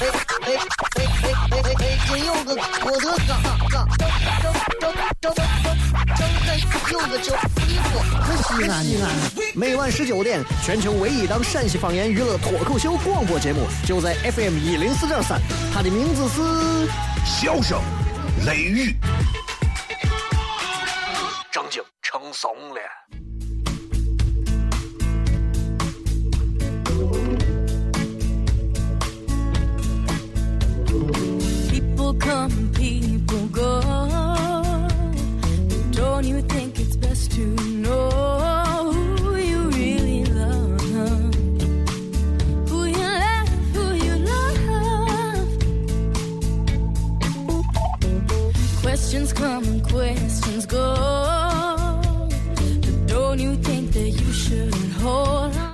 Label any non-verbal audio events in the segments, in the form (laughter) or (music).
哎哎哎哎哎哎哎！今有个郭德纲，纲张张张张张张有个叫李波，可西安的。每晚十九点，全球唯一档陕西方言娱乐脱口秀广播节目，就在 FM 一零四点三。它的名字是《笑声雷雨》，正经成怂了。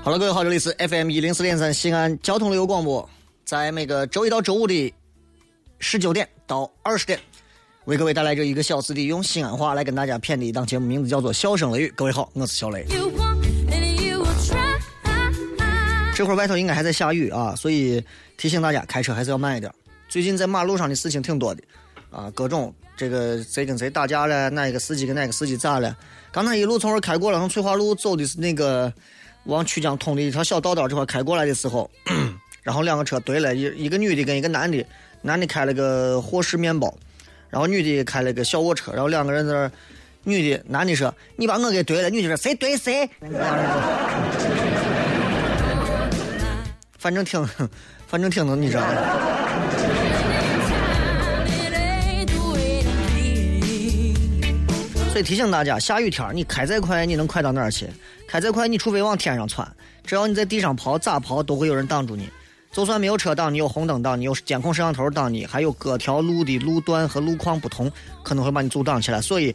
好了，各位好，这里是 FM 一零四点三西安交通旅游广播，在每个周一到周五的十九点到二十点。为各位带来这一个小时的用西安话来跟大家谝的一档节目，名字叫做《笑声雷雨》。各位好，我是小雷。这会儿外头应该还在下雨啊，所以提醒大家开车还是要慢一点。最近在马路上的事情挺多的啊，各种这个谁跟谁打架了，哪一个司机跟哪个司机咋了？刚才一路从这儿开过了，从翠华路走的是那个往曲江通的一条小道道这块开过来的时候，(coughs) 然后两个车对了，一一个女的跟一个男的，男的开了个霍氏面包。然后女的开了个小卧车，然后两个人在那儿，女的男的说：“你把我给怼了。”女的说：“谁怼谁？”反正挺，反正挺能，你知道吗？所以提醒大家，下雨天你开再快，你能快到哪儿去？开再快，你除非往天上窜，只要你在地上跑，咋跑都会有人挡住你。就算没有车挡你，有红灯挡你，有监控摄像头挡你，还有各条路的路段和路况不同，可能会把你阻挡起来。所以，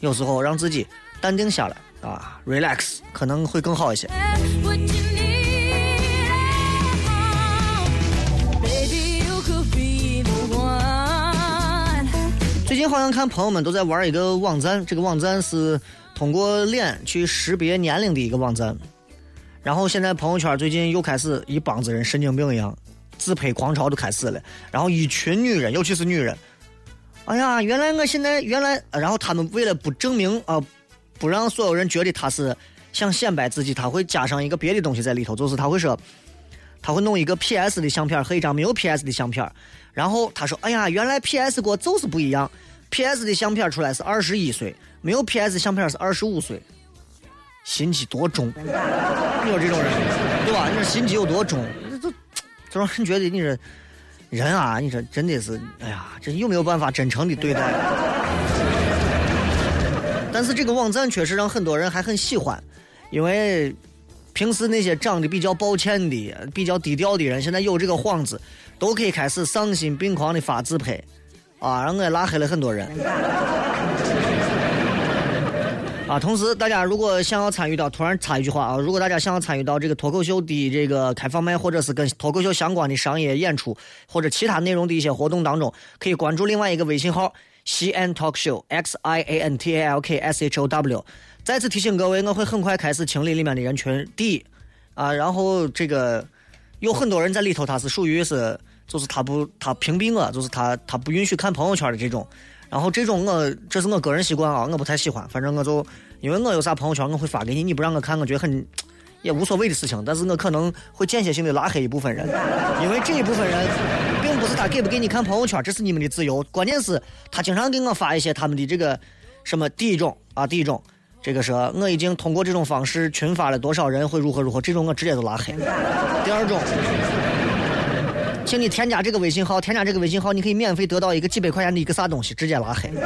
有时候让自己淡定下来啊，relax，可能会更好一些。最近好像看朋友们都在玩一个网站，这个网站是通过脸去识别年龄的一个网站。然后现在朋友圈最近又开始一帮子人神经病一样，自拍狂潮都开始了。然后一群女人，尤其是女人，哎呀，原来我现在原来，然后他们为了不证明啊，不让所有人觉得他是想显摆自己，他会加上一个别的东西在里头，就是他会说，他会弄一个 PS 的相片和一张没有 PS 的相片。然后他说，哎呀，原来 PS 过就是不一样，PS 的相片出来是二十一岁，没有 PS 相片是二十五岁。心机多重，你说这种人，对吧？你说心机有多重？这这，让人觉得你这人啊，你说真的是，哎呀，这有没有办法真诚的对待？但是这个网站确实让很多人还很喜欢，因为平时那些长得比较抱歉的、比较低调的人，现在有这个幌子，都可以开始丧心病狂的发自拍，啊，让我也拉黑了很多人。啊，同时，大家如果想要参与到，突然插一句话啊，如果大家想要参与到这个脱口秀的这个开放麦，或者是跟脱口秀相关的商业演出或者其他内容的一些活动当中，可以关注另外一个微信号西安 talk show x i a n t a l k s h o w。再次提醒各位，我会很快开始清理里面的人群。第一，啊，然后这个有很多人在里头，他是属于是，就是他不他屏蔽我，就是他他不允许看朋友圈的这种。然后这种我这是我个人习惯啊，我不太喜欢。反正我就因为我有啥朋友圈我会发给你，你不让我看，我觉得很也无所谓的事情。但是我可能会间歇性的拉黑一部分人，因为这一部分人并不是他给不给你看朋友圈，这是你们的自由。关键是他经常给我发一些他们的这个什么第一种啊，第一种，这个说我已经通过这种方式群发了多少人会如何如何，这种我直接就拉黑。第二种。请你添加这个微信号，添加这个微信号，你可以免费得到一个几百块钱的一个啥东西，直接拉黑。(laughs)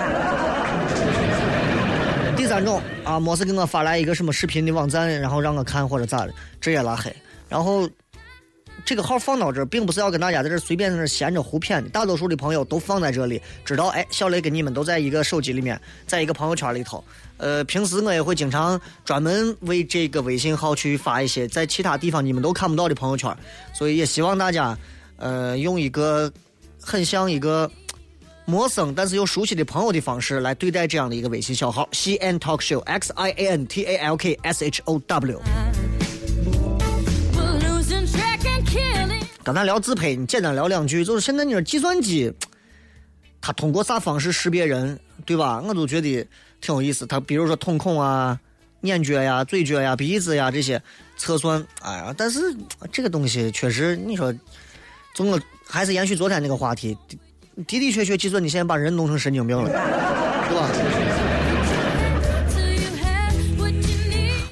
第三种啊，没事给我发来一个什么视频的网站，然后让我看或者咋的，直接拉黑。然后这个号放到这，并不是要跟大家在这随便在这闲着胡谝的。大多数的朋友都放在这里，知道哎，小雷跟你们都在一个手机里面，在一个朋友圈里头。呃，平时我也会经常专门为这个微信号去发一些在其他地方你们都看不到的朋友圈，所以也希望大家，呃，用一个很像一个陌生但是又熟悉的朋友的方式来对待这样的一个微信小号。C N Talk Show X I A N T A L K S H O W。刚才聊自拍，你简单聊两句，就是现在你说计算机，它通过啥方式识别人，对吧？我都觉得。挺有意思，他比如说瞳孔啊、眼角呀、嘴角呀、鼻子呀这些测算，哎呀，但是这个东西确实，你说，总我还是延续昨天那个话题，的的确确，计算你现在把人弄成神经病了，对吧？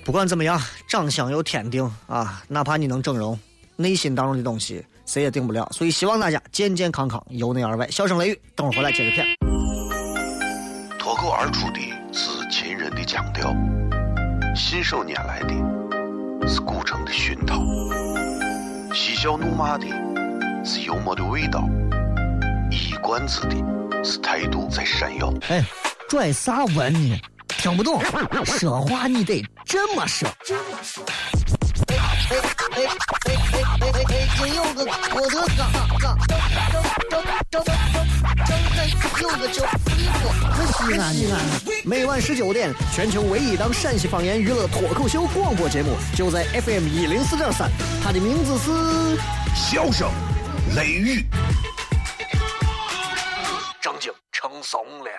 不管怎么样，长相有天定啊，哪怕你能整容，内心当中的东西谁也定不了。所以希望大家健健康康，由内而外。笑声雷雨，等会儿回来接着片。脱口而出的。是秦人的腔调，信手拈来的是古城的熏陶，嬉笑怒骂的是幽默的味道，一冠子的是态度在闪耀。哎，拽啥文呢？听不懂，说话你得这么说。哎哎哎哎哎哎哎！今有个郭德纲，张张张张张张有个叫李波，西安西安。每晚十九点，全球唯一档陕西方言娱乐脱口秀广播节目，就在 FM 一零四点三。它的名字是《笑声雷雨》，正经成怂了。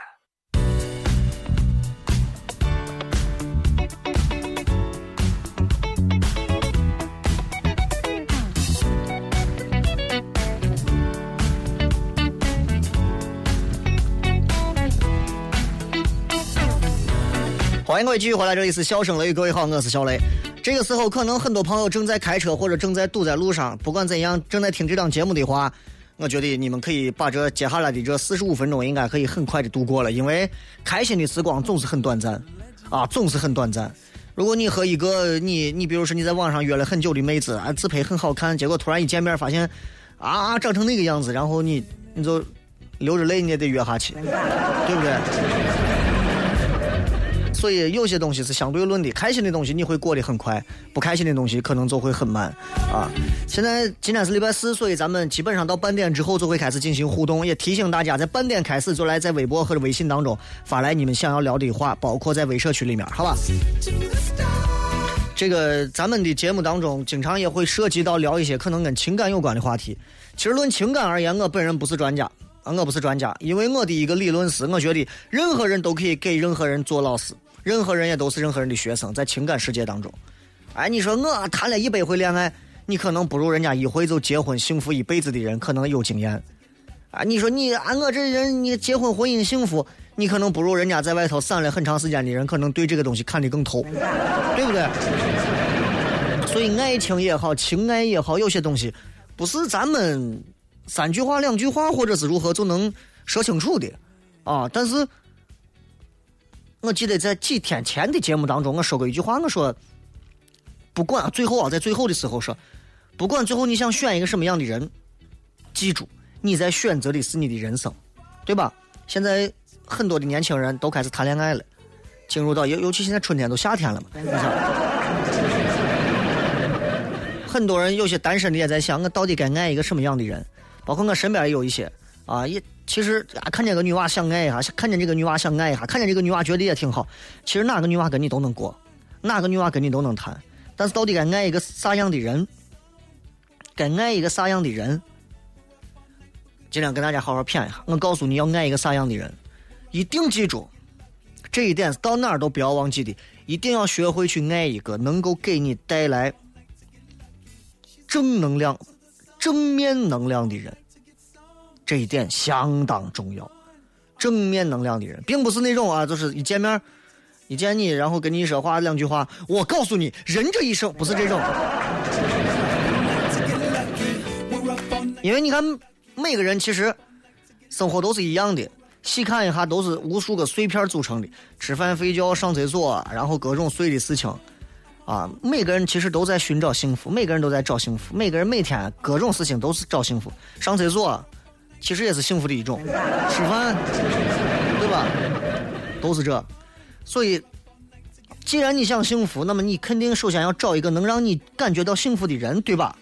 欢迎各位继续回来，这里是笑声雷，各位好，我是小雷。这个时候，可能很多朋友正在开车或者正在堵在路上，不管怎样，正在听这档节目的话，我觉得你们可以把这接下来的这四十五分钟应该可以很快的度过了，因为开心的时光总是很短暂，啊，总是很短暂。如果你和一个你，你比如说你在网上约了很久的妹子，啊，自拍很好看，结果突然一见面发现，啊，长成那个样子，然后你你就流着泪你也得约下去，对不对？所以有些东西是相对论的，开心的东西你会过得很快，不开心的东西可能就会很慢啊。现在今天是礼拜四，所以咱们基本上到半点之后就会开始进行互动，也提醒大家在半点开始就来在微博或者微信当中发来你们想要聊的话，包括在微社区里面，好吧？这个咱们的节目当中经常也会涉及到聊一些可能跟情感有关的话题。其实论情感而言，我本人不是专家啊，我不是专家，因为我的一个理论是，我觉得任何人都可以给任何人做老师。任何人也都是任何人的学生，在情感世界当中，哎，你说我谈了一百回恋爱，你可能不如人家一回就结婚幸福一辈子的人可能有经验，啊，你说你啊，我这人你结婚婚姻幸福，你可能不如人家在外头散了很长时间的人，可能对这个东西看得更透，(laughs) 对不对？所以爱情也好，情爱也好，有些东西不是咱们三句话两句话或者是如何就能说清楚的，啊，但是。我记得在几天前的节目当中，我说过一句话，我说，不管最后啊，在最后的时候说，不管最后你想选一个什么样的人，记住你在选择的是你的人生，对吧？现在很多的年轻人都开始谈恋爱了，进入到尤尤其现在春天都夏天了嘛，很多人有些单身的也在想，我到底该爱一个什么样的人？包括我身边也有一些啊，也。其实啊，看见个女娃想爱一下，看见这个女娃想爱一下，看见这个女娃觉得也挺好。其实哪个女娃跟你都能过，哪个女娃跟你都能谈。但是到底该爱一个啥样的人？该爱一个啥样的人？今天跟大家好好谝一下。我告诉你要爱一个啥样的人，一定记住这一点，到哪儿都不要忘记的，一定要学会去爱一个能够给你带来正能量、正面能量的人。这一点相当重要，正面能量的人，并不是那种啊，就是一见面，一见你，然后跟你说话两句话，我告诉你，人这一生不是这种。因为你看，每个人其实生活都是一样的，细看一下，都是无数个碎片组成的，吃饭、睡觉、上厕所，然后各种碎的事情。啊，每个人其实都在寻找幸福，每个人都在找幸福，每个人每天各种事情都是找幸福。上厕所其实也是幸福的一种，吃饭对吧？都是这。所以，既然你想幸福，那么你肯定首先要找一个能让你感觉到幸福的人，对吧？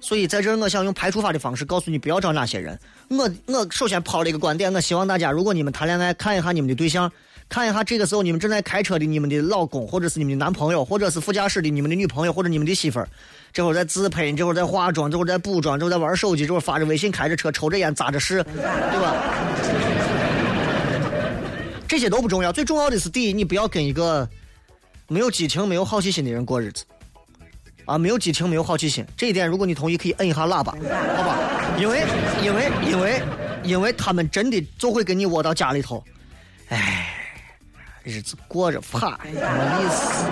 所以在这儿，我想用排除法的方式告诉你，不要找那些人。我我首先抛了一个观点，我希望大家，如果你们谈恋爱，看一下你们的对象，看一下这个时候你们正在开车的你们的老公，或者是你们的男朋友，或者是副驾驶的你们的女朋友或者你们的媳妇儿，这会儿在自拍，这会儿在化妆，这会儿在补妆，这会儿在玩手机，这会儿发着微信，开着车，抽着烟，扎着屎，对吧？这些都不重要，最重要的是第一，你不要跟一个没有激情、没有好奇心的人过日子。啊，没有激情，没有好奇心，这一点如果你同意，可以摁一下喇叭，好吧？因为，因为，因为，因为他们真的就会跟你窝到家里头，哎，日子过着怕，没意思，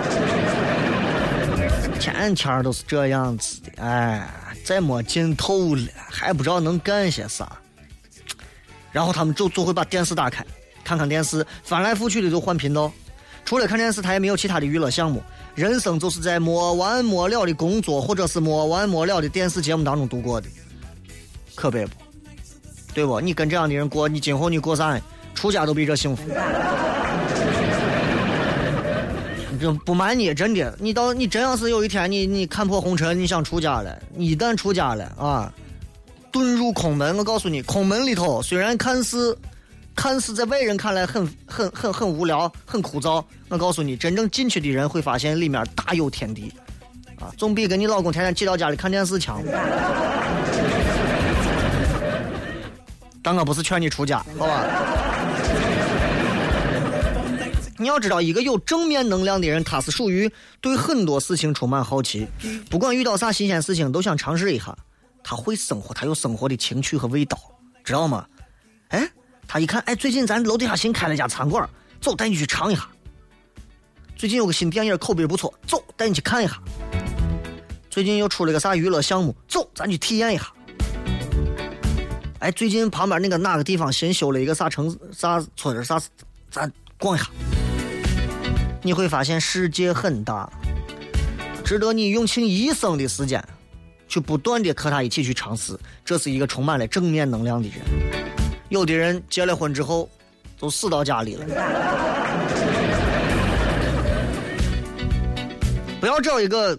天天都是这样子的，哎，再没劲头了，还不知道能干些啥。然后他们就就会把电视打开，看看电视，翻来覆去的就换频道，除了看电视，他也没有其他的娱乐项目。人生就是在没完没了的工作，或者是没完没了的电视节目当中度过的，可悲不？对不？你跟这样的人过，你今后你过啥？出家都比这幸福。这不瞒你，真的，你到你真要是有一天你你看破红尘，你想出家了，你一旦出家了啊，遁入空门，我告诉你，空门里头虽然看似。看似在外人看来很很很很无聊、很枯燥，我告诉你，真正进去的人会发现里面大有天地，啊，总比跟你老公天天挤到家里看电视强。(laughs) 但我不是劝你出家，好吧？你要知道，一个有正面能量的人，他是属于对很多事情充满好奇，不管遇到啥新鲜事情都想尝试一下。他会生活，他有生活的情趣和味道，知道吗？哎。他一看，哎，最近咱楼底下新开了一家餐馆，走，带你去尝一下。最近有个新电影，口碑不错，走，带你去看一下。最近又出了个啥娱乐项目，走，咱去体验一下。哎，最近旁边那个哪个地方新修了一个啥城啥村啥，咱逛一下。你会发现世界很大，值得你用尽一生的时间，去不断的和他一起去尝试。这是一个充满了正面能量的人。有的人结了婚之后，都死到家里了。不要找一个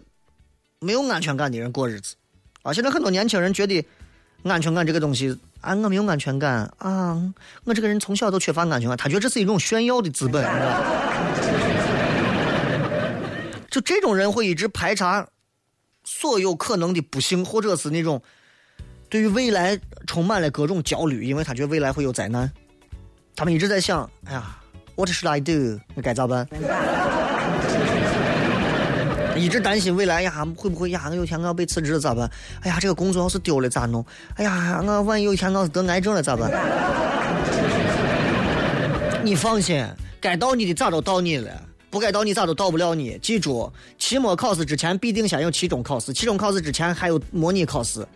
没有安全感的人过日子啊！现在很多年轻人觉得安全感这个东西啊，我没有安全感啊，我这个人从小都缺乏安全感，他觉得这是一种炫耀的资本，你知道就这种人会一直排查所有可能的不幸，或者是那种。对于未来充满了各种焦虑，因为他觉得未来会有灾难。他们一直在想：哎呀，What should I do？那该咋办？(laughs) 一直担心未来呀，会不会呀？我有一天我要被辞职了咋办？哎呀，这个工作要是丢了咋弄？哎呀，我万一有一天我要是得癌症了咋办？(laughs) 你放心，该到你的咋都到你了，不该到你咋都到不了你。记住，期末考试之前必定先有期中考试，期中考试之前还有模拟考试。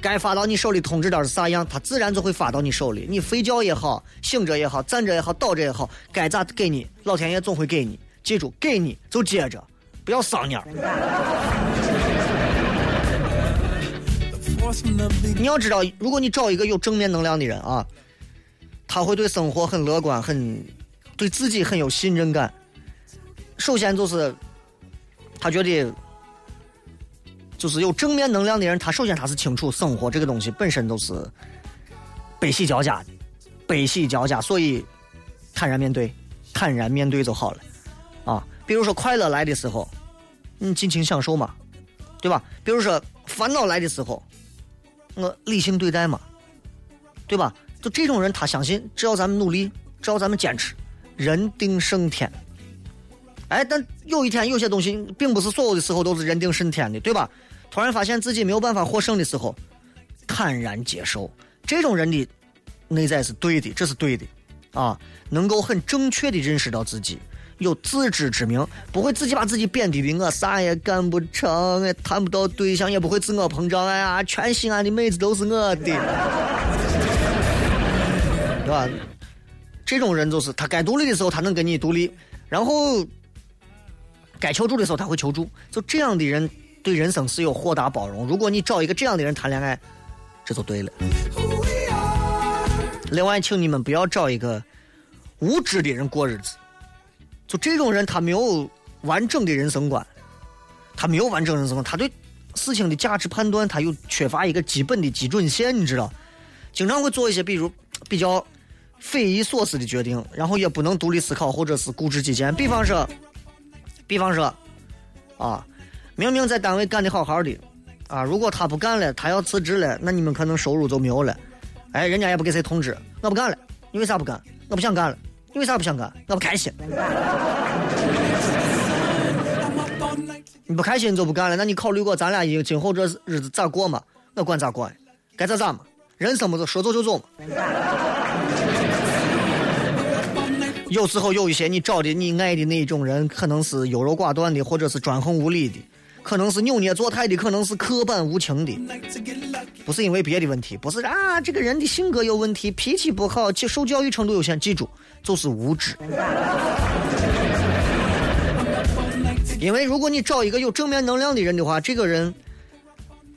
该发到你手里通知单是啥样，他自然就会发到你手里。你睡觉也好，醒着也好，站着也好，倒着也好，该咋给你，老天爷总会给你。记住，给你就接着，不要丧蔫。你要知道，如果你找一个有正面能量的人啊，他会对生活很乐观，很对自己很有信任感。首先就是他觉得。就是有正面能量的人，他首先他是清楚生活这个东西本身都是悲喜交加的，悲喜交加，所以坦然面对，坦然面对就好了啊。比如说快乐来的时候，你尽情享受嘛，对吧？比如说烦恼来的时候，我理性对待嘛，对吧？就这种人，他相信只要咱们努力，只要咱们坚持，人定胜天。哎，但有一天有些东西，并不是所有的时候都是人定胜天的，对吧？突然发现自己没有办法获胜的时候，坦然接受。这种人的内在是对的，这是对的，啊，能够很正确的认识到自己，有自知之明，不会自己把自己贬低的我啥也干不成，也谈不到对象，也不会自我膨胀。哎呀，全西安的妹子都是我的，对吧？这种人就是他该独立的时候，他能跟你独立，然后该求助的时候他会求助。就这样的人对人生是有豁达包容。如果你找一个这样的人谈恋爱，这就对了。另外，请你们不要找一个无知的人过日子。就这种人，他没有完整的人生观，他没有完整人生观，他对事情的价值判断，他又缺乏一个基本的基准线，你知道？经常会做一些比如比较匪夷所思的决定，然后也不能独立思考，或者是固执己见。比方说，比方说，啊，明明在单位干的好好的，啊，如果他不干了，他要辞职了，那你们可能收入就没有了。哎，人家也不给谁通知，我不干了，你为啥不干？我不想干了。你为啥不想干？我不开心。你不开心就不干了。那你考虑过咱俩以今后这日子咋过吗？我管咋过，该咋咋嘛。人生不就说走就走嘛。有时候有一些你找的你爱的那种人，可能是优柔寡断的，或者是专横无理的，可能是扭捏作态的，可能是刻板无情的。不是因为别的问题，不是啊，这个人的性格有问题，脾气不好，受教育程度有限。记住。就是无知，(laughs) 因为如果你找一个有正面能量的人的话，这个人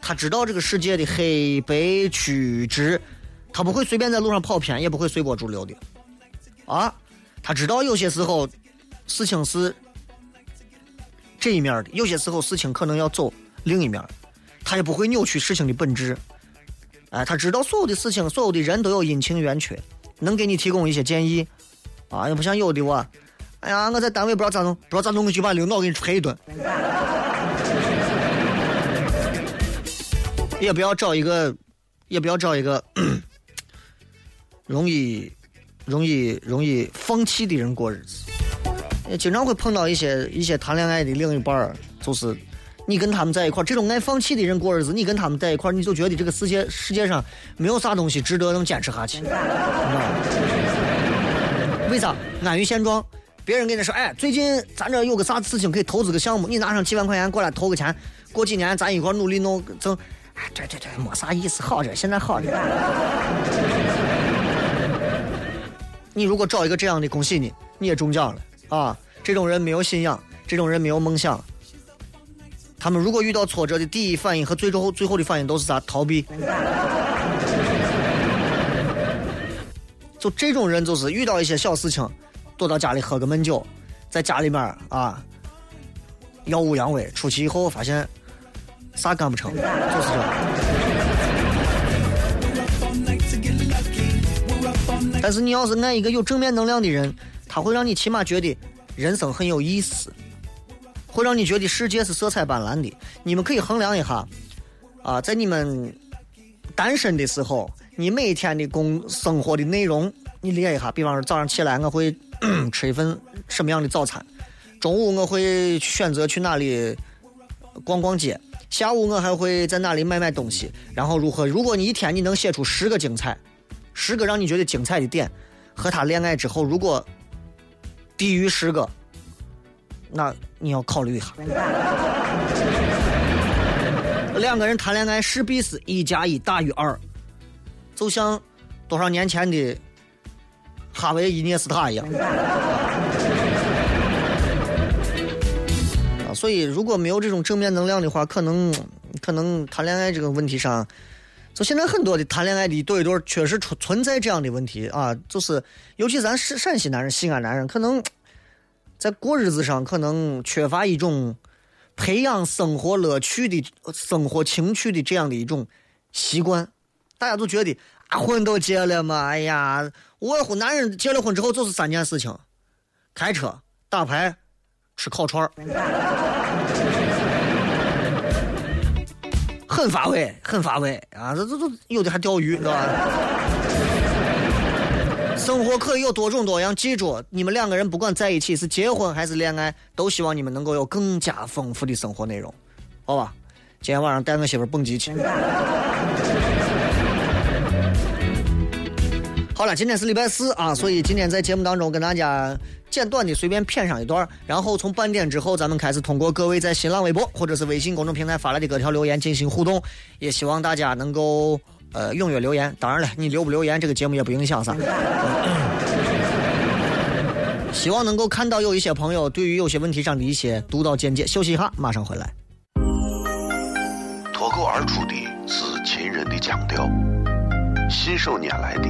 他知道这个世界的黑白曲直，他不会随便在路上跑偏，也不会随波逐流的，啊，他知道有些时候事情是这一面的，有些时候事情可能要走另一面，他也不会扭曲事情的本质，哎，他知道所有的事情，所有的人都有阴晴圆缺，能给你提供一些建议。啊，也不像有的我，哎呀，我在单位不知道咋弄，不知道咋弄，就把领导给你捶一顿。(laughs) 也不要找一个，也不要找一个 (clears throat) 容易、容易、容易放弃的人过日子。也经常会碰到一些一些谈恋爱的另一半儿，就是你跟他们在一块儿，这种爱放弃的人过日子，你跟他们在一块儿，你就觉得这个世界世界上没有啥东西值得能坚持下去。为啥安于现状？别人跟你说，哎，最近咱这有个啥事情可以投资个项目，你拿上几万块钱过来投个钱，过几年咱一块努力弄挣。哎，对对对，没啥意思，好着，现在好着。你如果找一个这样的，恭喜你，你也中奖了啊！这种人没有信仰，这种人没有梦想，他们如果遇到挫折的第一反应和最后最后的反应都是啥？逃避。就这种人，就是遇到一些小事情，躲到家里喝个闷酒，在家里面啊，耀武扬威。出去以后发现啥干不成，就是这。但是你要是爱一个有正面能量的人，他会让你起码觉得人生很有意思，会让你觉得世界是色彩斑斓的。你们可以衡量一下啊，在你们单身的时候。你每天的工生活的内容，你列一下。比方说，早上起来我会吃一份什么样的早餐，中午我会选择去哪里逛逛街，下午我还会在哪里买买东西，然后如何？如果你一天你能写出十个精彩，十个让你觉得精彩的点，和他恋爱之后如果低于十个，那你要考虑一下。(laughs) 两个人谈恋爱势必是一加一大于二。就像多少年前的哈维·伊涅斯塔一样啊！所以如果没有这种正面能量的话，可能可能谈恋爱这个问题上，就现在很多的谈恋爱的一对一对确实存存在这样的问题啊！就是尤其咱陕陕西男人、西安男人，可能在过日子上可能缺乏一种培养生活乐趣的生活情趣的这样的一种习惯。大家都觉得啊，婚都结了嘛，哎呀，我婚男人结了婚之后就是三件事情：开车、打牌、吃烤串儿很乏味，很乏味啊！这这这有的还钓鱼，知道吧？生活可以有多种多样，记住，你们两个人不管在一起是结婚还是恋爱，都希望你们能够有更加丰富的生活内容，好吧？今天晚上带我媳妇蹦极去。好了，今天是礼拜四啊，所以今天在节目当中跟大家简短的随便谝上一段，然后从半点之后，咱们开始通过各位在新浪微博或者是微信公众平台发来的各条留言进行互动，也希望大家能够呃踊跃留言。当然了，你留不留言，这个节目也不影响啥。希望能够看到有一些朋友对于有些问题上的一些独到见解。休息一下，马上回来。脱口而出的是秦人的腔调，信手拈来的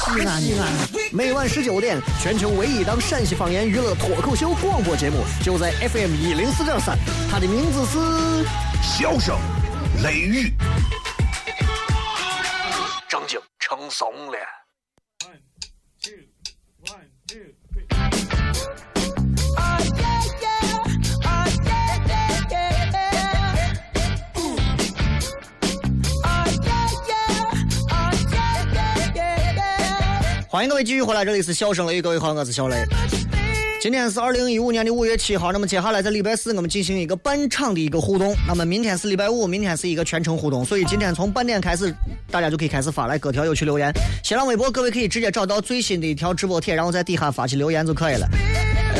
西安西安。每晚十九点，全球唯一档陕西方言娱乐脱口秀广播节目，就在 FM 一零四点三。它的名字是《笑声雷雨》，正经成怂了。欢迎各位继续回来，这里是笑声雷，各位好，我是小雷。今天是二零一五年的五月七号，那么接下来在礼拜四我们进行一个半场的一个互动。那么明天是礼拜五，明天是一个全程互动，所以今天从半点开始，大家就可以开始发来各条有趣留言。新浪微博各位可以直接找到最新的一条直播帖，然后在底下发起留言就可以了。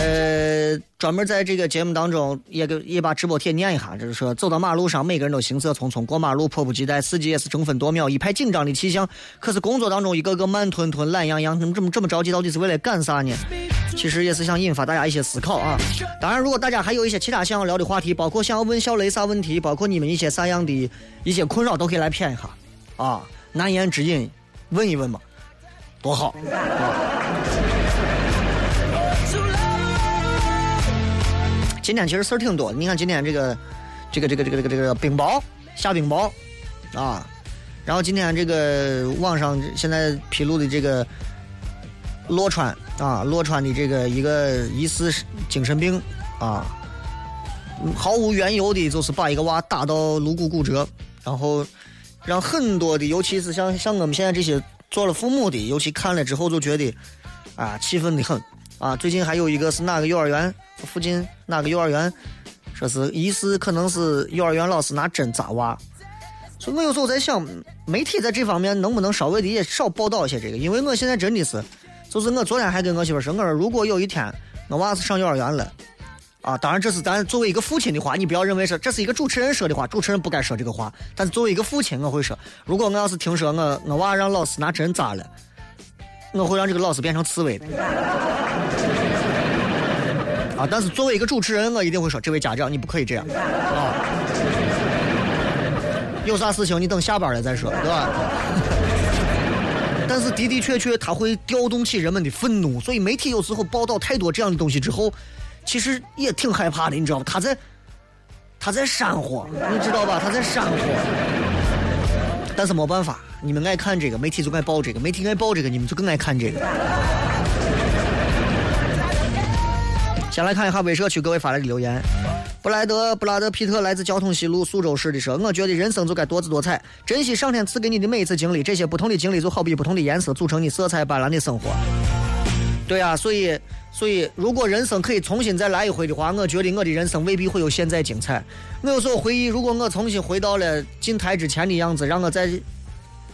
呃，专门在这个节目当中也给也把直播贴念一下，就是说走到马路上，每个人都行色匆匆，过马路迫不及待，司机也是争分夺秒，一派紧张的气象。可是工作当中一个个慢吞吞、懒洋洋，怎么这么这么着急？到底是为了干啥呢？其实也是想引发大家一些思考啊。当然，如果大家还有一些其他想要聊的话题，包括想要问小雷啥问题，包括你们一些啥样的一些困扰，都可以来谝一下啊。难言之隐，问一问嘛，多好啊！今天其实事儿挺多，你看今天这个，这个这个这个这个这个冰雹下冰雹，啊，然后今天这个网上现在披露的这个洛川啊，洛川的这个一个疑似精神病啊，毫无缘由的，就是把一个娃打到颅骨骨折，然后让很多的，尤其是像像我们现在这些做了父母的，尤其看了之后就觉得啊，气愤的很。啊。最近还有一个是哪个幼儿园？附近哪个幼儿园？说是疑似可能是幼儿园老师拿针扎娃，所以我有时候在想，媒体在这方面能不能稍微的也少报道一些这个？因为我现在真的是，就是我昨天还跟我媳妇说，我说如果有一天我娃是上幼儿园了，啊，当然这是咱作为一个父亲的话，你不要认为是这是一个主持人说的话，主持人不该说这个话。但是作为一个父亲，我会说，如果我要是听说我我娃让老师拿针扎了，我会让这个老师变成刺猬的。啊！但是作为一个主持人，我一定会说：这位家长，你不可以这样啊！有啥事情你等下班了再说，对吧？(laughs) 但是的的确确，他会调动起人们的愤怒，所以媒体有时候报道太多这样的东西之后，其实也挺害怕的，你知道吧？他在他在煽火，你知道吧？他在煽火。但是没办法，你们爱看这个，媒体就爱报这个；媒体爱报这个，你们就更爱看这个。先来看一下微社区各位发来的留言。布莱德布拉德皮特来自交通西路苏州市的说：“我觉得人生就该多姿多彩，珍惜上天赐给你的每一次经历。这些不同的经历就好比不同的颜色，组成你色彩斑斓的生活。”对啊，所以所以如果人生可以重新再来一回的话，我觉得我的人生未必会有现在精彩。我有时候回忆，如果我重新回到了进台之前的样子，让我再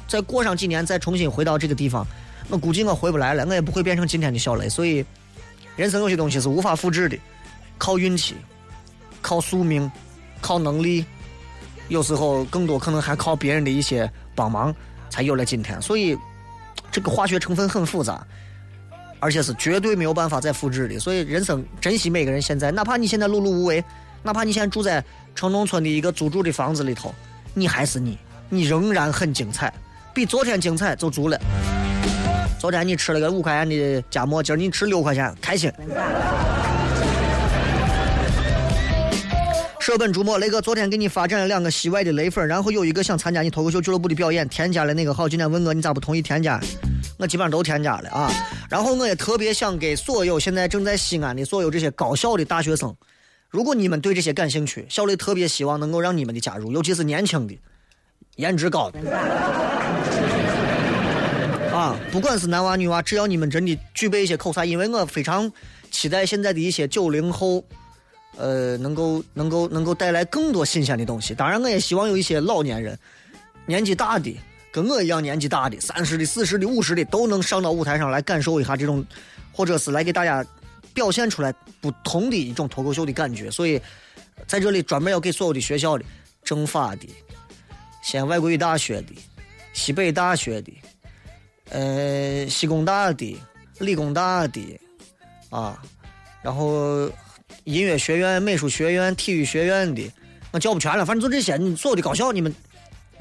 再过上几年，再重新回到这个地方，我估计我回不来了，我也不会变成今天的小雷。所以。人生有些东西是无法复制的，靠运气，靠宿命，靠能力，有时候更多可能还靠别人的一些帮忙，才有了今天。所以，这个化学成分很复杂，而且是绝对没有办法再复制的。所以，人生珍惜每个人现在，哪怕你现在碌碌无为，哪怕你现在住在城中村的一个租住的房子里头，你还是你，你仍然很精彩，比昨天精彩就足了。昨天你吃了个五块钱的夹馍，今儿你吃六块钱，开心。舍本逐末，雷哥昨天给你发展了两个西外的雷粉，然后有一个想参加你脱口秀俱乐部的表演，添加了那个号。今天问我你咋不同意添加？我基本上都添加了啊。然后我也特别想给所有现在正在西安的所有这些高校的大学生，如果你们对这些感兴趣，小雷特别希望能够让你们的加入，尤其是年轻的、颜值高的。啊，不管是男娃女娃，只要你们真的具备一些口才，因为我非常期待现在的一些九零后呃，能够能够能够带来更多新鲜的东西。当然，我也希望有一些老年人，年纪大的，跟我一样年纪大的，三十的、四十的、五十的，都能上到舞台上来感受一下这种，或者是来给大家表现出来不同的一种脱口秀的感觉。所以，在这里专门要给所有的学校的、政法的、西安外国语大学的、西北大学的、呃西工大的、理工大的，啊，然后。音乐学院、美术学院、体育学院的，我叫不全了。反正就这些，你所有的高校，你们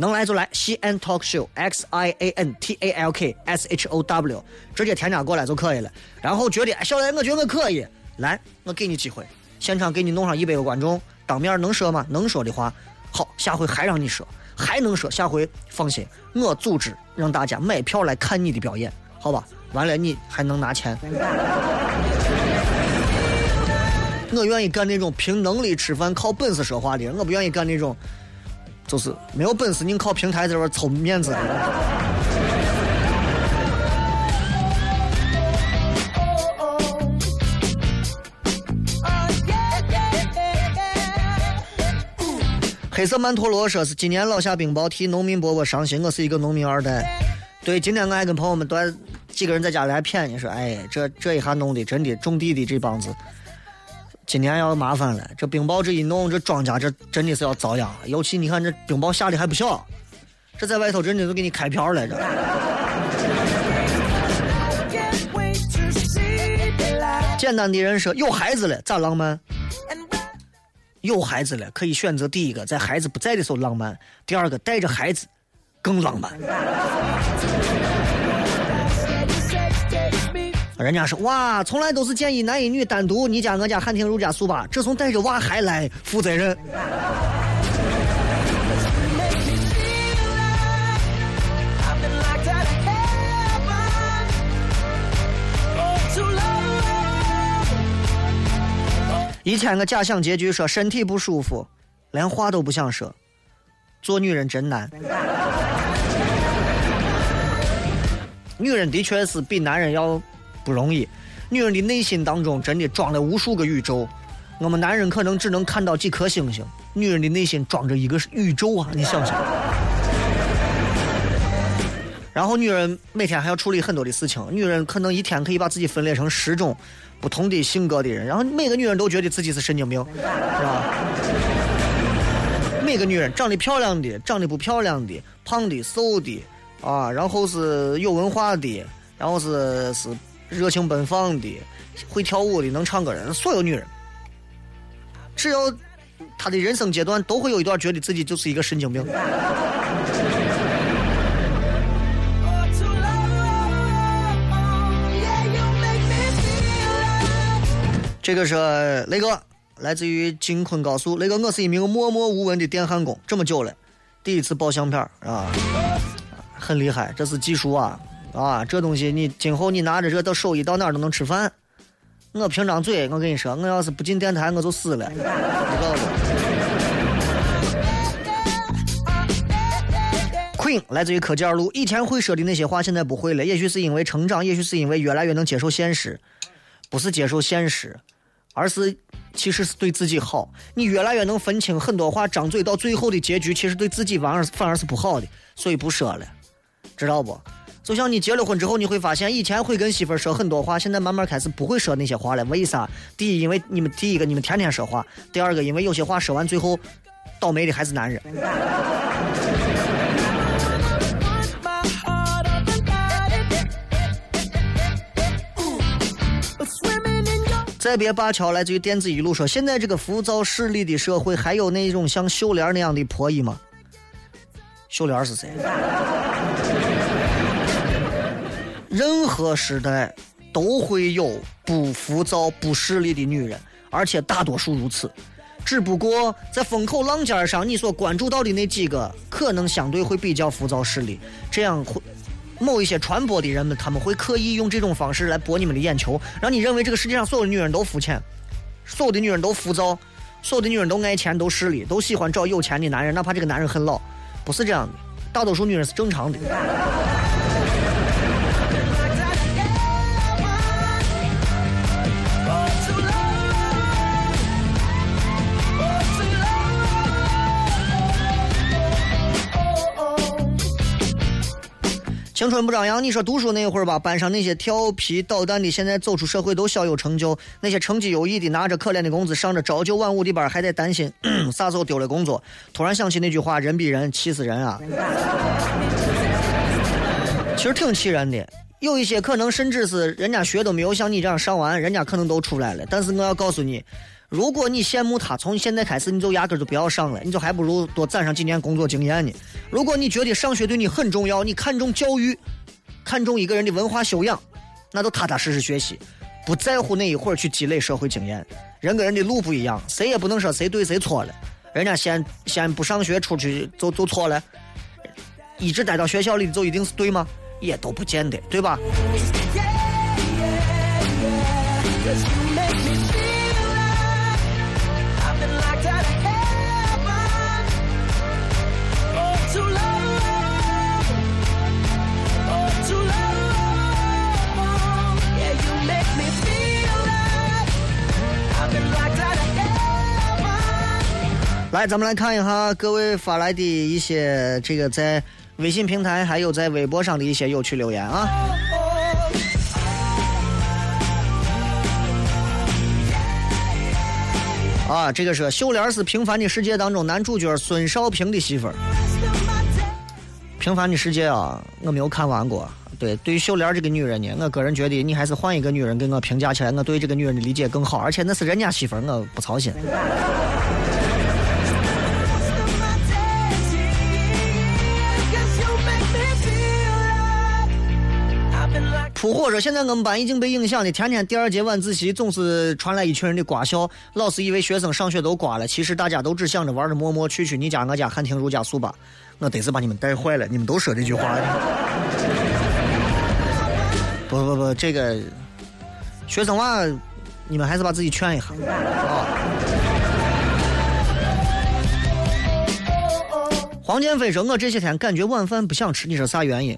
能来就来。西安 Talk Show，X I A N T A L K S H O W，直接添加过来就可以了。然后觉得小雷，我觉得可以，来，我给你机会，现场给你弄上一百个观众，当面能说吗？能说的话，好，下回还让你说，还能说，下回放心，我组织让大家买票来看你的表演，好吧？完了，你还能拿钱。(laughs) 我愿意干那种凭能力吃饭、靠本事说话的人，我不愿意干那种，就是没有本事硬靠平台在这凑面子。黑色曼陀罗说是今年老下冰雹，替农民伯伯伤心。我是一个农民二代。对，今天我还跟朋友们都几个人在家里还谝呢，说哎，这这一下弄的真的种地的这帮子。今年要麻烦了，这冰雹这一弄，这庄稼这真的是要遭殃。尤其你看这冰雹下的还不小，这在外头真的都给你开瓢了。这。简单的人说，有孩子了咋浪漫？有孩子了可以选择第一个，在孩子不在的时候浪漫；第二个带着孩子更浪漫。人家说哇，从来都是建议男一女单独，你家我家汉庭如家速吧，这从带着娃还来负责任。一千个假想结局说身体不舒服，连话都不想说，做女人真难。女人的确是比男人要。不容易，女人的内心当中真的装了无数个宇宙，我们男人可能只能看到几颗星星，女人的内心装着一个宇宙啊！你想想。然后女人每天还要处理很多的事情，女人可能一天可以把自己分裂成十种不同的性格的人，然后每个女人都觉得自己是神经病，是吧？每个女人长得漂亮的、长得不漂亮的、胖的、瘦的，啊，然后是有文化的，然后是是。热情奔放的，会跳舞的，能唱歌的，所有女人，只要她的人生阶段都会有一段觉得自己就是一个神经病。这个是雷哥，来自于京昆高速。雷哥，我是一名默默无闻的电焊工，这么久了，第一次爆相片啊，很厉害，这是技术啊。啊，这东西你今后你拿着这到手艺到哪儿都能吃饭。我凭张嘴，我跟你说，我要是不进电台我就死了。你告诉我。Queen 来自于科技二路，以前会说的那些话现在不会了，也许是因为成长，也许是因为越来越能接受现实。不是接受现实，而是其实是对自己好。你越来越能分清很多话张嘴到最后的结局，其实对自己反而反而是不好的，所以不说了，知道不？就像你结了婚之后，你会发现以前会跟媳妇儿说很多话，现在慢慢开始不会说那些话了。为啥？第一，因为你们第一个你们天天说话；第二个，因为有些话说完最后，倒霉的还是男人。再别灞桥来自于电子一路说，现在这个浮躁势利的社会，还有那种像秀莲那样的婆姨吗？秀莲是谁？任何时代都会有不浮躁、不势利的女人，而且大多数如此。只不过在风口浪尖上，你所关注到的那几个，可能相对会比较浮躁势利。这样会某一些传播的人们，他们会刻意用这种方式来博你们的眼球，让你认为这个世界上所有的女人都肤浅，所有的女人都浮躁，所有的女人都爱钱、都势利、都喜欢找有钱的男人，哪怕这个男人很老。不是这样的，大多数女人是正常的。青春不张扬，你说读书那会儿吧，班上那些调皮捣蛋的，现在走出社会都小有成就；那些成绩优异的，拿着可怜的工资上着朝九晚五的班，还在担心 (clears throat) 啥时候丢了工作。突然想起那句话：“人比人气死人啊！”其实挺气人的。有一些可能甚至是人家学都没有像你这样上完，人家可能都出来了。但是我要告诉你，如果你羡慕他，从现在开始你就压根就不要上了，你就还不如多攒上几年工作经验呢。如果你觉得上学对你很重要，你看重教育。看重一个人的文化修养，那就踏踏实实学习，不在乎那一会儿去积累社会经验。人跟人的路不一样，谁也不能说谁对谁错了。人家先先不上学出去就就错了，一直待到学校里就一定是对吗？也都不见得，对吧？来，咱们来看一下各位发来的一些这个在微信平台还有在微博上的一些有趣留言啊。啊，这个是秀莲是《平凡的世界》当中男主角孙少平的媳妇儿。《平凡的世界》啊，我没有看完过。对，对于秀莲这个女人呢，我个人觉得你还是换一个女人给我评价起来，我对这个女人的理解更好。而且那是人家媳妇儿，我不操心。扑火说：“现在我们班已经被影响的，天天第二节晚自习总是传来一群人的瓜笑，老师以为学生上学都瓜了，其实大家都只想着玩的磨磨去去你家我家汉庭如家速吧。我得是把你们带坏了，你们都说这句话。不不不，这个学生娃，你们还是把自己劝一下啊。”黄建飞说：“我这些天感觉晚饭不想吃，你说啥原因？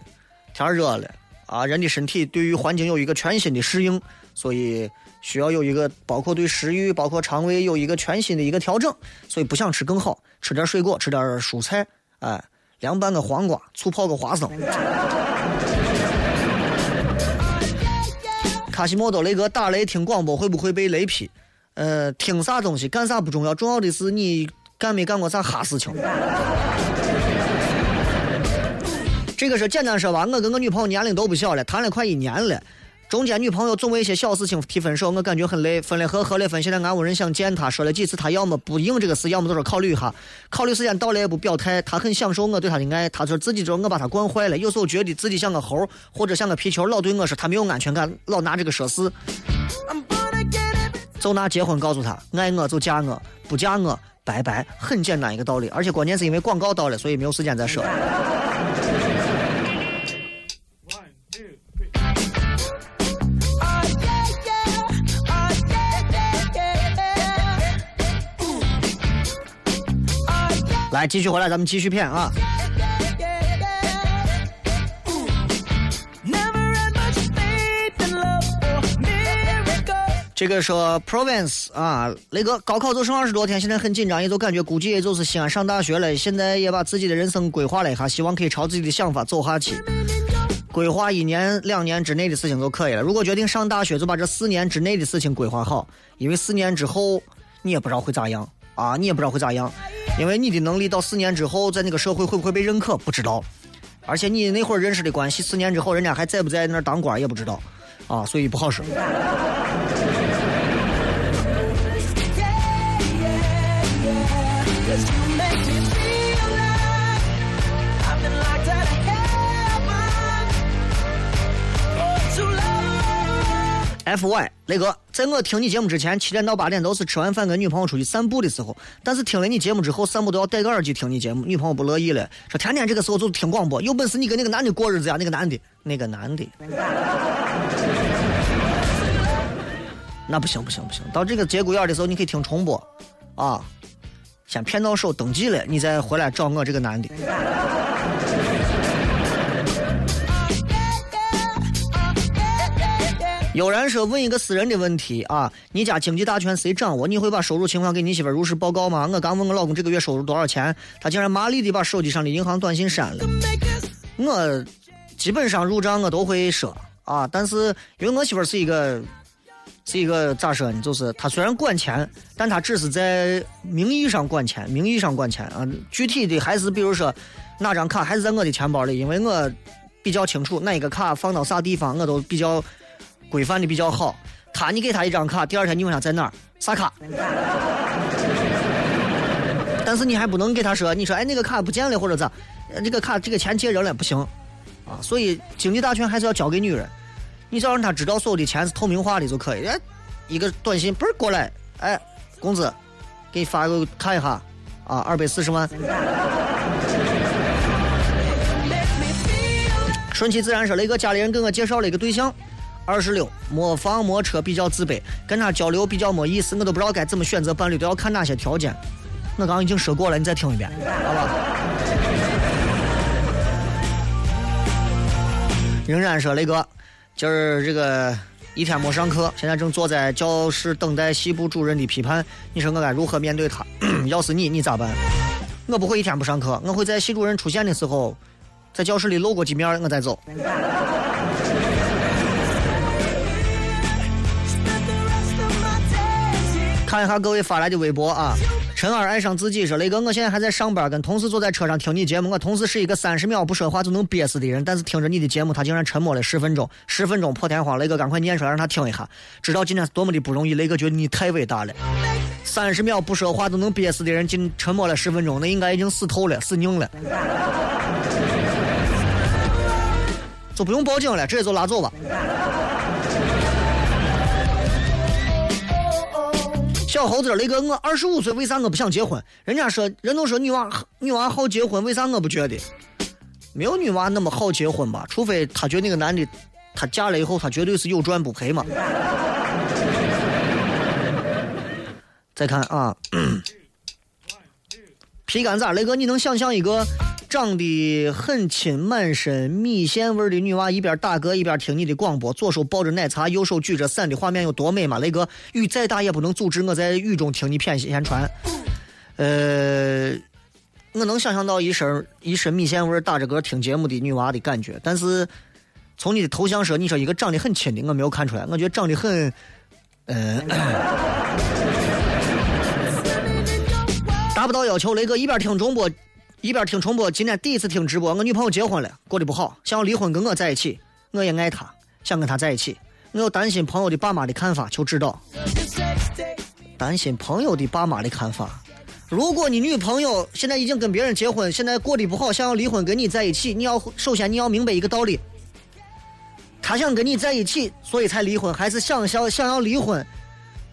天热了。”啊，人的身体对于环境有一个全新的适应，所以需要有一个包括对食欲、包括肠胃有一个全新的一个调整，所以不想吃更好，吃点水果，吃点蔬菜，哎，凉拌个黄瓜，醋泡个花生。卡西莫多雷格打雷听广播会不会被雷劈？呃，听啥东西干啥不重要，重要的是你干没干过啥哈事情。这个是简单说吧，我跟我女朋友年龄都不小了，谈了快一年了，中间女朋友总为一些小事情提分手，我感觉很累，分了合合了分，现在俺屋人想见她，说了几次，她要么不应这个事，要么就说考虑一下，考虑时间到了也不表态，她很享受我对她的爱，她说自己说我把她惯坏了，有时候觉得自己像个猴或者像个皮球，老对我说她没有安全感，老拿这个说事，就拿结婚告诉她，爱我就嫁我，不嫁我拜拜，很简单一个道理，而且关键是因为广告到了，所以没有时间再说。来，继续回来，咱们继续骗啊！这个说 Province 啊，那个高考就剩二十多天，现在很紧张，也就感觉估计也就是西安上大学了。现在也把自己的人生规划了一下，希望可以朝自己的想法走下去。规划一年、两年之内的事情就可以了。如果决定上大学，就把这四年之内的事情规划好，因为四年之后你也不知道会咋样啊，你也不知道会咋样。因为你的能力到四年之后，在那个社会会不会被认可，不知道。而且你那会儿认识的关系，四年之后人家还在不在那儿当官也不知道，啊，所以不好说。F Y 雷哥，在我听你节目之前，七点到八点都是吃完饭跟女朋友出去散步的时候。但是听了你节目之后，散步都要戴个耳机听你节目，女朋友不乐意了，说天天这个时候就听广播。有本事你跟那个男的过日子呀，那个男的，那个男的。那不行不行不行，到这个节骨眼的时候，你可以听重播，啊，先骗到手登记了，你再回来找我这个男的。有人说问一个私人的问题啊，你家经济大权谁掌握？你会把收入情况给你媳妇如实报告吗？我刚问我老公这个月收入多少钱，他竟然麻利的把手机上的银行短信删了。我基本上入账我都会说啊。但是因为我媳妇是一个是一个咋说呢？就是她虽然管钱，但她只是在名义上管钱，名义上管钱啊。具体的还是比如说哪张卡还是在我的钱包里，因为我比较清楚哪一个卡放到啥地方，我都比较规范的比较好。他你给他一张卡，第二天你问他在哪儿，啥卡？但是你还不能给他说，你说哎那个卡不见了或者咋？这个卡这个钱借人了不行啊！所以经济大权还是要交给女人，你只要让她知道所有的钱是透明化的就可以。哎，一个短信不是过来，哎，工资给你发个看一下啊，二百四十万。顺其自然说，雷哥家里人给我介绍了一个对象，二十六，没房没车，比较自卑，跟他交流比较没意思，我都不知道该怎么选择伴侣，都要看哪些条件。我刚刚已经说过了，你再听一遍，好吧？仍然说雷哥，今儿这个一天没上课，现在正坐在教室等待系部主任的批判。你说我该如何面对他？(coughs) 要是你，你咋办？我不会一天不上课，我会在系主任出现的时候，在教室里露过几面，我再走。看一下各位发来的微博啊。陈二爱上自己说：“雷哥，我现在还在上班，跟同事坐在车上听你节目。我同事是一个三十秒不说话就能憋死的人，但是听着你的节目，他竟然沉默了十分钟。十分钟破天荒，雷哥赶快念出来让他听一下，知道今天是多么的不容易。雷哥觉得你太伟大了，三十秒不说话都能憋死的人，竟沉默了十分钟，那应该已经死透了，死硬了，就不用报警了，直接就拉走吧。”小猴子，雷哥，我二十五岁，为啥我不想结婚？人家说，人都说女娃女娃好结婚，为啥我不觉得？没有女娃那么好结婚吧？除非她觉得那个男的，她嫁了以后，她绝对是有赚不赔嘛。再看啊。(coughs) 皮干咋？雷哥，你能想象一个长得很亲、满身米线味的女娃，一边打嗝一边听你的广播，左手抱着奶茶，右手举着伞的画面有多美吗？雷哥，雨再大也不能阻止我在雨中听你谝闲传。呃，我能想象到一身一身米线味打着嗝听节目的女娃的感觉，但是从你的头像说，你说一个长得很亲的，我没有看出来，我觉得长得很，嗯。达不到要求，雷哥一边听中播，一边听重播。今天第一次听直播，我女朋友结婚了，过得不好，想要离婚跟我在一起。我也爱她，想跟她在一起。我又担心朋友的爸妈的看法，求指导。担心朋友的爸妈的看法。如果你女朋友现在已经跟别人结婚，现在过得不好，想要离婚跟你在一起，你要首先你要明白一个道理：她想跟你在一起，所以才离婚，还是想想想要离婚？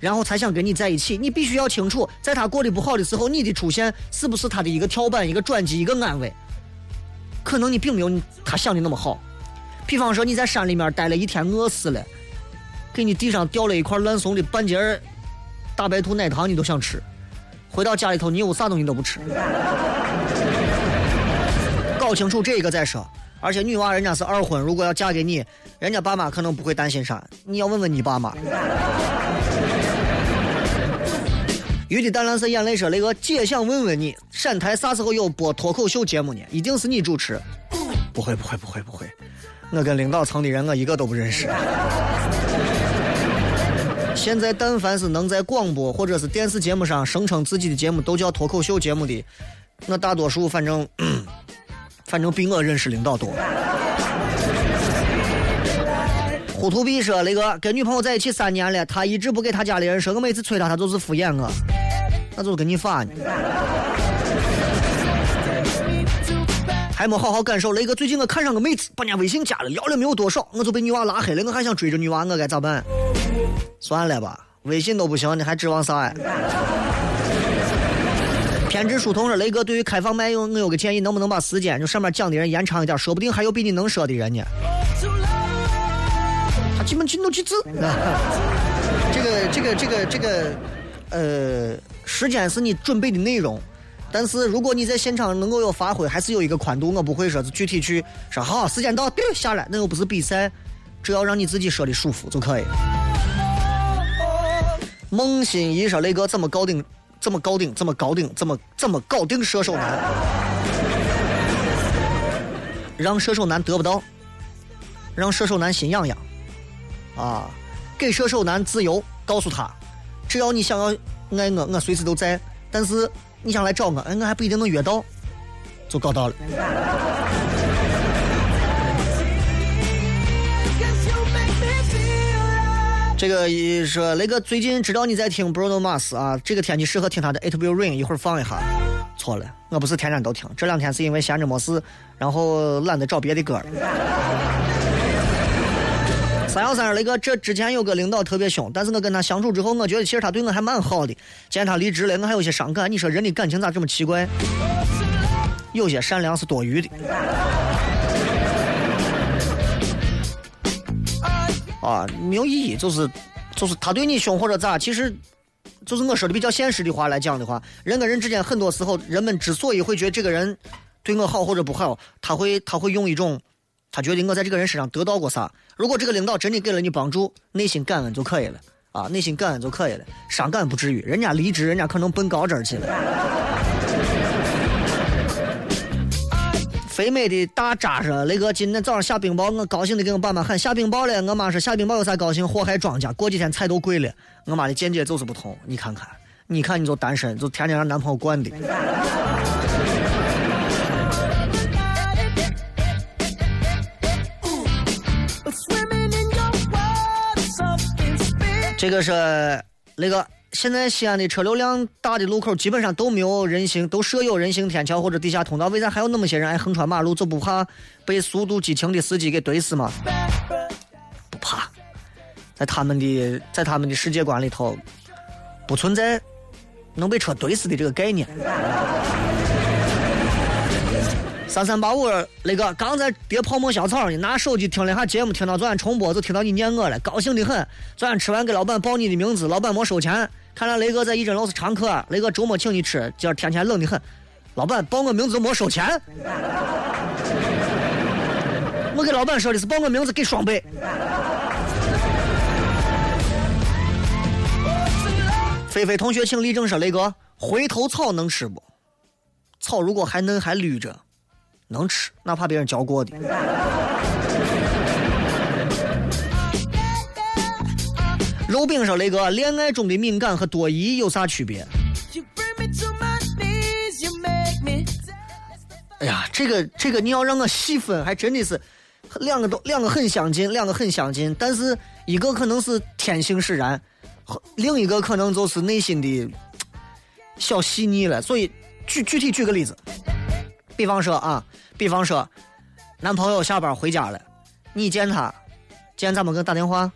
然后才想跟你在一起，你必须要清楚，在他过得不好的时候，你的出现是不是他的一个跳板、一个转机、一个安慰？可能你并没有他想的那么好。比方说你在山里面待了一天，饿死了，给你地上掉了一块烂怂的半截大白兔奶糖，你都想吃。回到家里头，你有啥东西都不吃。搞清楚这个再说。而且女娃人家是二婚，如果要嫁给你，人家爸妈可能不会担心啥。你要问问你爸妈。鱼的淡蓝色眼泪说：“雷哥，姐想问问你，陕台啥时候有播脱口秀节目呢？一定是你主持？不会，不会，不会，不会。我跟领导层的人，我一个都不认识。现在但凡是能在广播或者是电视节目上声称自己的节目都叫脱口秀节目的，那大多数反正，反正比我认识领导多。”糊涂逼说：“雷哥，跟女朋友在一起三年了，他一直不给他家里人说，我每次催他，他就是敷衍我，那就是跟你发呢。还没好好感受。雷哥，最近我看上个妹子，把人家微信加了，聊了没有多少，我就被女娃拉黑了。我还想追着女娃，我该咋办？算了吧，微信都不行，你还指望啥呀？”偏执书童说：“雷哥，对于开放麦，有我有个建议，能不能把时间就上面讲的人延长一点？说不定还有比你能说的人呢。”基本进都去字啊？(laughs) 这个这个这个这个，呃，时间是你准备的内容，但是如果你在现场能够有发挥，还是有一个宽度。我不会说具体去说好时间到，丢 (laughs) 下来，那又不是比赛，只要让你自己说的舒服就可以。孟欣怡说：“雷哥怎么搞定？怎么搞定？怎么搞定？怎么怎么搞定射手男？让射手男得不到。”让射手男心痒痒，啊，给射手男自由，告诉他，只要你想要爱我，我随时都在。但是你想来找我，哎，我还不一定能约到，就搞到了。这个一说那个最近知道你在听 Bruno Mars 啊，这个天气适合听他的 It Will Rain，一会儿放一下。错了，我不是天天都听，这两天是因为闲着没事，然后懒得找别的歌了。三幺三二那个，这之前有个领导特别凶，但是我跟他相处之后，我觉得其实他对我还蛮好的。见他离职了，我还有些伤感。你说人的感情咋这么奇怪？有些善良是多余的。啊，没有意义，就是，就是他对你凶或者咋，其实，就是我说的比较现实的话来讲的话，人跟人之间很多时候，人们之所以会觉得这个人对我好或者不好，他会他会用一种，他觉得我在这个人身上得到过啥。如果这个领导真的给了你帮助，内心感恩就可以了啊，内心感恩就可以了，伤感不至于。人家离职，人家可能奔高这去了。肥美的大渣说：“雷哥，今天早上下冰雹，我高兴的跟我爸妈喊下冰雹了。我妈说下冰雹有啥高兴？祸害庄稼。过几天菜都贵了。我妈的见解就是不同。你看看，你看你就单身，就天天让男朋友惯的。这个是那个。”现在西安的车流量大的路口基本上都没有人行，都设有人行天桥或者地下通道。为啥还有那么些人爱横穿马路？就不怕被速度激情的司机给怼死吗？不怕，在他们的在他们的世界观里头，不存在能被车怼死的这个概念。三三八五那个刚在叠泡沫香草呢，拿手机听了一下节目，听到昨天重播就听到你念我了，高兴的很。昨天吃完给老板报你的名字，老板没收钱。看来雷哥在义诊楼是常客，雷哥周末请你吃，今儿天气冷的很。老板报我名字没收钱，我给老板说的是报我名字给双倍。菲菲同学请立正说雷哥，回头草能吃不？草如果还嫩还绿着，能吃，哪怕别人嚼过的。肉饼说：“雷哥，恋爱中的敏感和多疑有啥区别？”哎呀，这个这个你要让我细分，还真的是两个都两个很相近，两个很相近，但是一个可能是天性使然，另一个可能就是内心的小细腻了。所以具具体举个例子，比方说啊，比方说男朋友下班回家了，你见他，今天咋没给他打电话。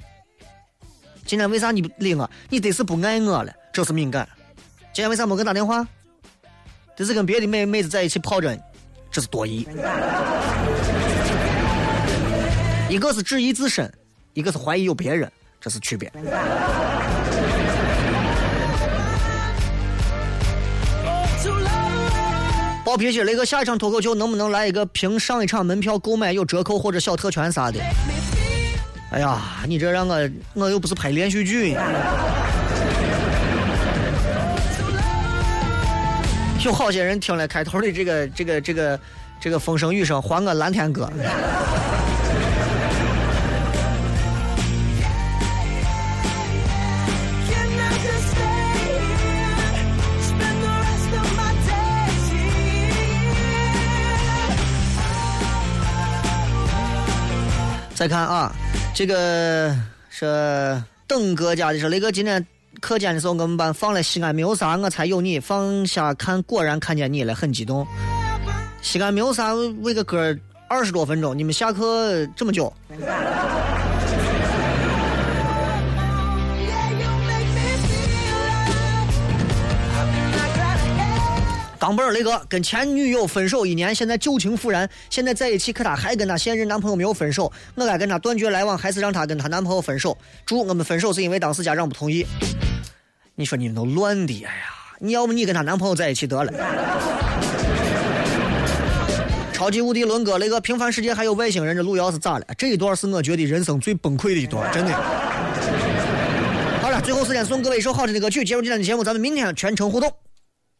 今天为啥你不理我？你得是不爱我了，这是敏感。今天为啥没给打电话？这是跟别的妹妹子在一起泡着，这是多疑。一个是质疑自身，一个是怀疑有别人，这是区别。好脾气，雷哥下一场脱口秀能不能来一个凭上一场门票购买有折扣或者小特权啥的？哎呀，你这让我，我又不是拍连续剧。有好些人听了开头的这个、这个、这个、这个风声雨声，还我蓝天哥。再看啊。这个是邓哥家的，说雷哥今天课间的时候，我们班放了西安没有啥，我才有你。放下看，果然看见你了，很激动。西安没有啥，为个歌二十多分钟，你们下课这么久。钢本儿雷哥跟前女友分手一年，现在旧情复燃，现在在一起，可他还跟他现任男朋友没有分手，我该跟他断绝来往，还是让他跟他男朋友分手？祝我们分手是因为当时家长不同意。你说你们都乱的，哎呀！你要不你跟他男朋友在一起得了。超级无敌伦哥，那个平凡世界还有外星人，这路遥是咋了？这一段是我觉得人生最崩溃的一段，真的。好了，最后时间送各位一首好听的歌曲，结束今天的节目，咱们明天全程互动。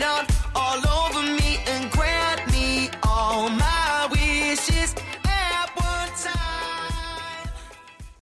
it on all over me.